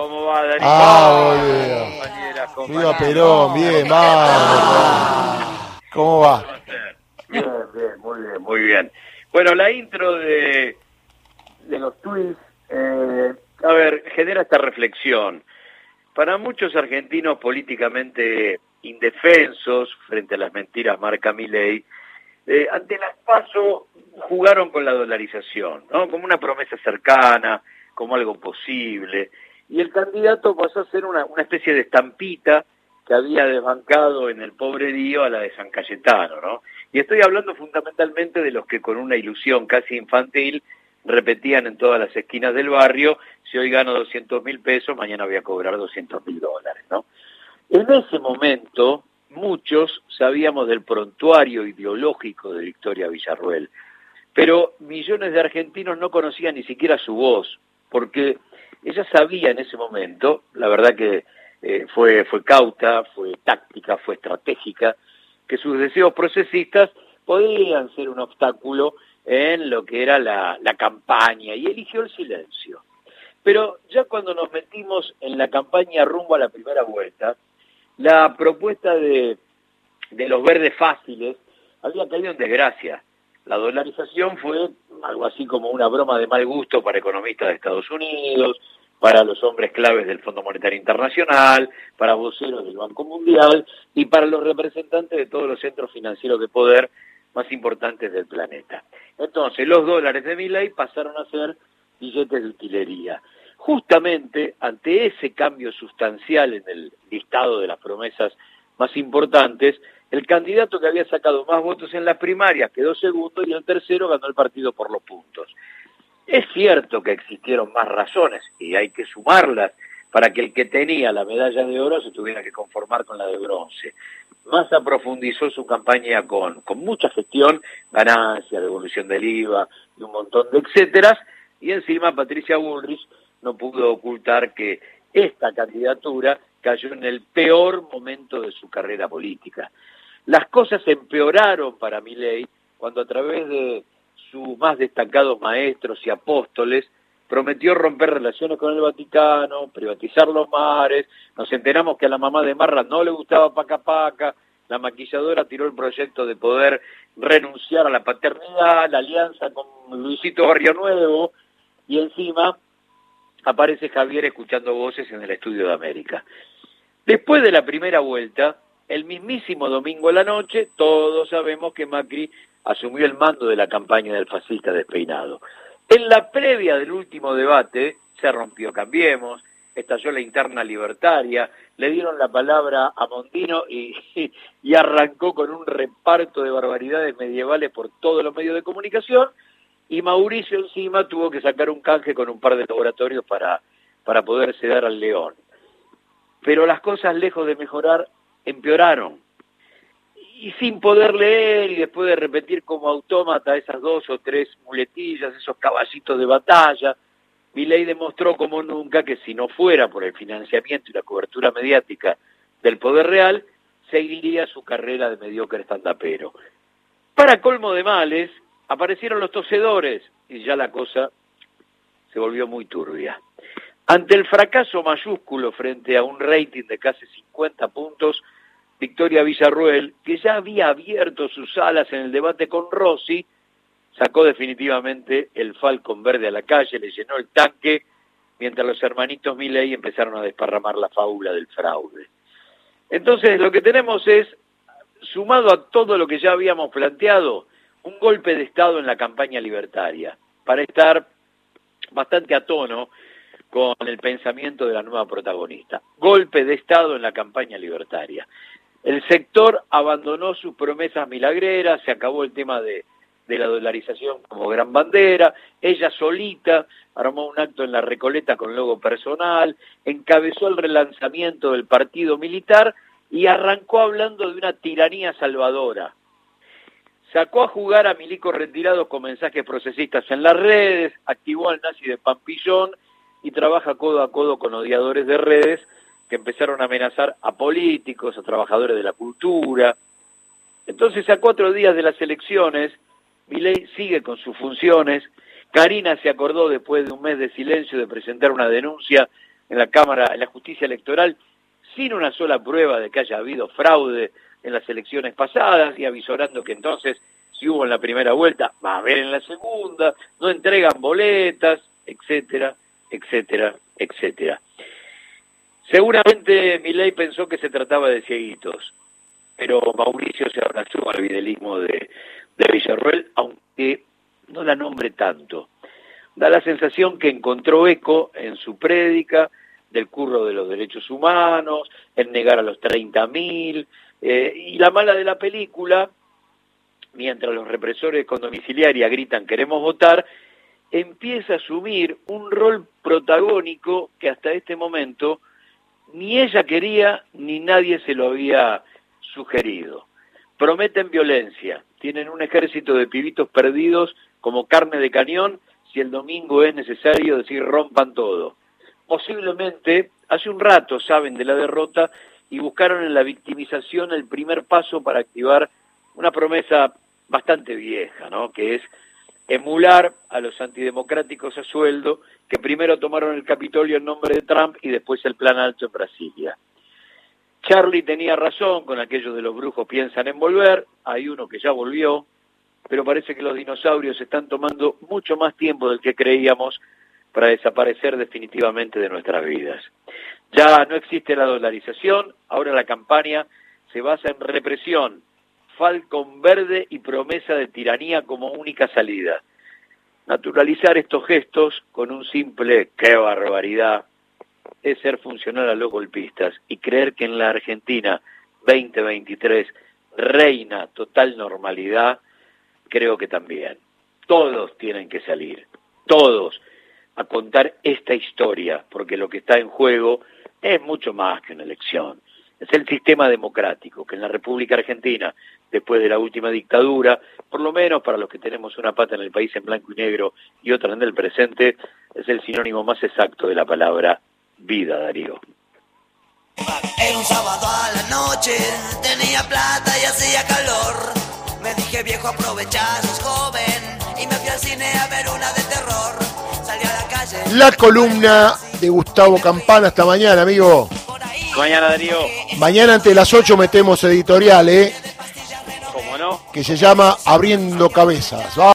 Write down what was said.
¿Cómo va, Darío? Ah, boludo. Viva. Perón, bien, vamos. ¿Cómo va? Bien, bien, muy bien, muy bien. Bueno, la intro de, de los tweets, eh, a ver, genera esta reflexión. Para muchos argentinos políticamente indefensos frente a las mentiras marca Milei, eh, ante las PASO jugaron con la dolarización, ¿no? Como una promesa cercana, como algo posible. Y el candidato pasó a ser una, especie de estampita que había desbancado en el pobre Dío a la de San Cayetano, ¿no? Y estoy hablando fundamentalmente de los que con una ilusión casi infantil repetían en todas las esquinas del barrio, si hoy gano 200 mil pesos, mañana voy a cobrar 200 mil dólares, ¿no? En ese momento, muchos sabíamos del prontuario ideológico de Victoria Villarruel, pero millones de argentinos no conocían ni siquiera su voz, porque ella sabía en ese momento, la verdad que eh, fue, fue cauta, fue táctica, fue estratégica, que sus deseos procesistas podían ser un obstáculo en lo que era la, la campaña y eligió el silencio. Pero ya cuando nos metimos en la campaña rumbo a la primera vuelta, la propuesta de, de los verdes fáciles había caído en desgracia. La dolarización fue algo así como una broma de mal gusto para economistas de Estados Unidos, para los hombres claves del Fondo Monetario Internacional, para voceros del Banco Mundial y para los representantes de todos los centros financieros de poder más importantes del planeta. Entonces, los dólares de Milley pasaron a ser billetes de utilería. Justamente ante ese cambio sustancial en el listado de las promesas más importantes, el candidato que había sacado más votos en las primarias quedó segundo y el tercero ganó el partido por los puntos. Es cierto que existieron más razones y hay que sumarlas para que el que tenía la medalla de oro se tuviera que conformar con la de bronce. Massa profundizó su campaña con, con mucha gestión, ganancia, devolución del IVA y un montón de etcéteras, y encima Patricia Bullrich no pudo ocultar que esta candidatura cayó en el peor momento de su carrera política. Las cosas empeoraron para Milei cuando a través de sus más destacados maestros y apóstoles prometió romper relaciones con el Vaticano, privatizar los mares, nos enteramos que a la mamá de Marra no le gustaba Paca Paca, la maquilladora tiró el proyecto de poder renunciar a la paternidad, la alianza con Luisito Barrio Nuevo, y encima aparece Javier escuchando voces en el estudio de América. Después de la primera vuelta, el mismísimo domingo a la noche, todos sabemos que Macri asumió el mando de la campaña del fascista despeinado. En la previa del último debate se rompió Cambiemos, estalló la interna libertaria, le dieron la palabra a Mondino y, arrancó con un reparto de barbaridades medievales por todos los medios de comunicación y Mauricio encima tuvo que sacar un canje con un par de laboratorios para, para poderse dar al león. Pero las cosas lejos de mejorar empeoraron y sin poder leer y después de repetir como autómata esas dos o tres muletillas, esos caballitos de batalla, Milei demostró como nunca que si no fuera por el financiamiento y la cobertura mediática del poder real, seguiría su carrera de mediocre estandapero. Para colmo de males, aparecieron los tosedores y ya la cosa se volvió muy turbia. Ante el fracaso mayúsculo frente a un rating de casi 50 puntos, Victoria Villarruel, que ya había abierto sus alas en el debate con Rossi, sacó definitivamente el Falcon verde a la calle, le llenó el tanque, mientras los hermanitos Milei empezaron a desparramar la fábula del fraude. Entonces, lo que tenemos es, sumado a todo lo que ya habíamos planteado, un golpe de Estado en la campaña libertaria, para estar bastante a tono con el pensamiento de la nueva protagonista. Golpe de Estado en la campaña libertaria. El sector abandonó sus promesas milagreras, se acabó el tema de, la dolarización como gran bandera, ella solita armó un acto en la Recoleta con logo personal, encabezó el relanzamiento del partido militar y arrancó hablando de una tiranía salvadora. Sacó a jugar a milicos retirados con mensajes procesistas en las redes, activó al nazi de Pampillón y trabaja codo a codo con odiadores de redes que empezaron a amenazar a políticos, a trabajadores de la cultura. Entonces, a cuatro días de las elecciones, Milei sigue con sus funciones. Karina se acordó después de un mes de silencio de presentar una denuncia en la Cámara, en la justicia electoral, sin una sola prueba de que haya habido fraude en las elecciones pasadas y avisorando que entonces, si hubo en la primera vuelta, va a haber en la segunda, no entregan boletas, etcétera, etcétera, etcétera. Seguramente Milei pensó que se trataba de cieguitos, pero Mauricio se abrazó al videlismo de, de Villarruel, aunque no la nombre tanto. Da la sensación que encontró eco en su prédica del curro de los derechos humanos, en negar a los 30.000, eh, y la mala de la película, mientras los represores con domiciliaria gritan queremos votar, empieza a asumir un rol protagónico que hasta este momento ni ella quería ni nadie se lo había sugerido. Prometen violencia, tienen un ejército de pibitos perdidos como carne de cañón si el domingo es necesario decir rompan todo. Posiblemente hace un rato saben de la derrota y buscaron en la victimización el primer paso para activar una promesa bastante vieja, ¿no? que es emular a los antidemocráticos a sueldo que primero tomaron el Capitolio en nombre de Trump y después el Plan Alto en Brasilia. Charlie tenía razón con aquellos de los brujos piensan en volver, hay uno que ya volvió, pero parece que los dinosaurios están tomando mucho más tiempo del que creíamos para desaparecer definitivamente de nuestras vidas. Ya no existe la dolarización, ahora la campaña se basa en represión, falcón verde y promesa de tiranía como única salida. Naturalizar estos gestos con un simple ¡qué barbaridad! es ser funcional a los golpistas y creer que en la Argentina 2023 reina total normalidad, creo que también. Todos tienen que salir, todos, a contar esta historia, porque lo que está en juego es mucho más que una elección. Es el sistema democrático, que en la República Argentina, después de la última dictadura, por lo menos para los que tenemos una pata en el país en blanco y negro y otra en el presente, es el sinónimo más exacto de la palabra vida, Darío. Era un sábado a la noche, tenía plata y hacía calor. Me dije viejo aprovechar, sos joven, y me fui al cine a ver una de terror. Salí a la calle. La columna de Gustavo Campana esta mañana, amigo. Mañana, Darío, Mañana ante las 8 metemos editorial, ¿eh? Que se llama Abriendo Cabezas.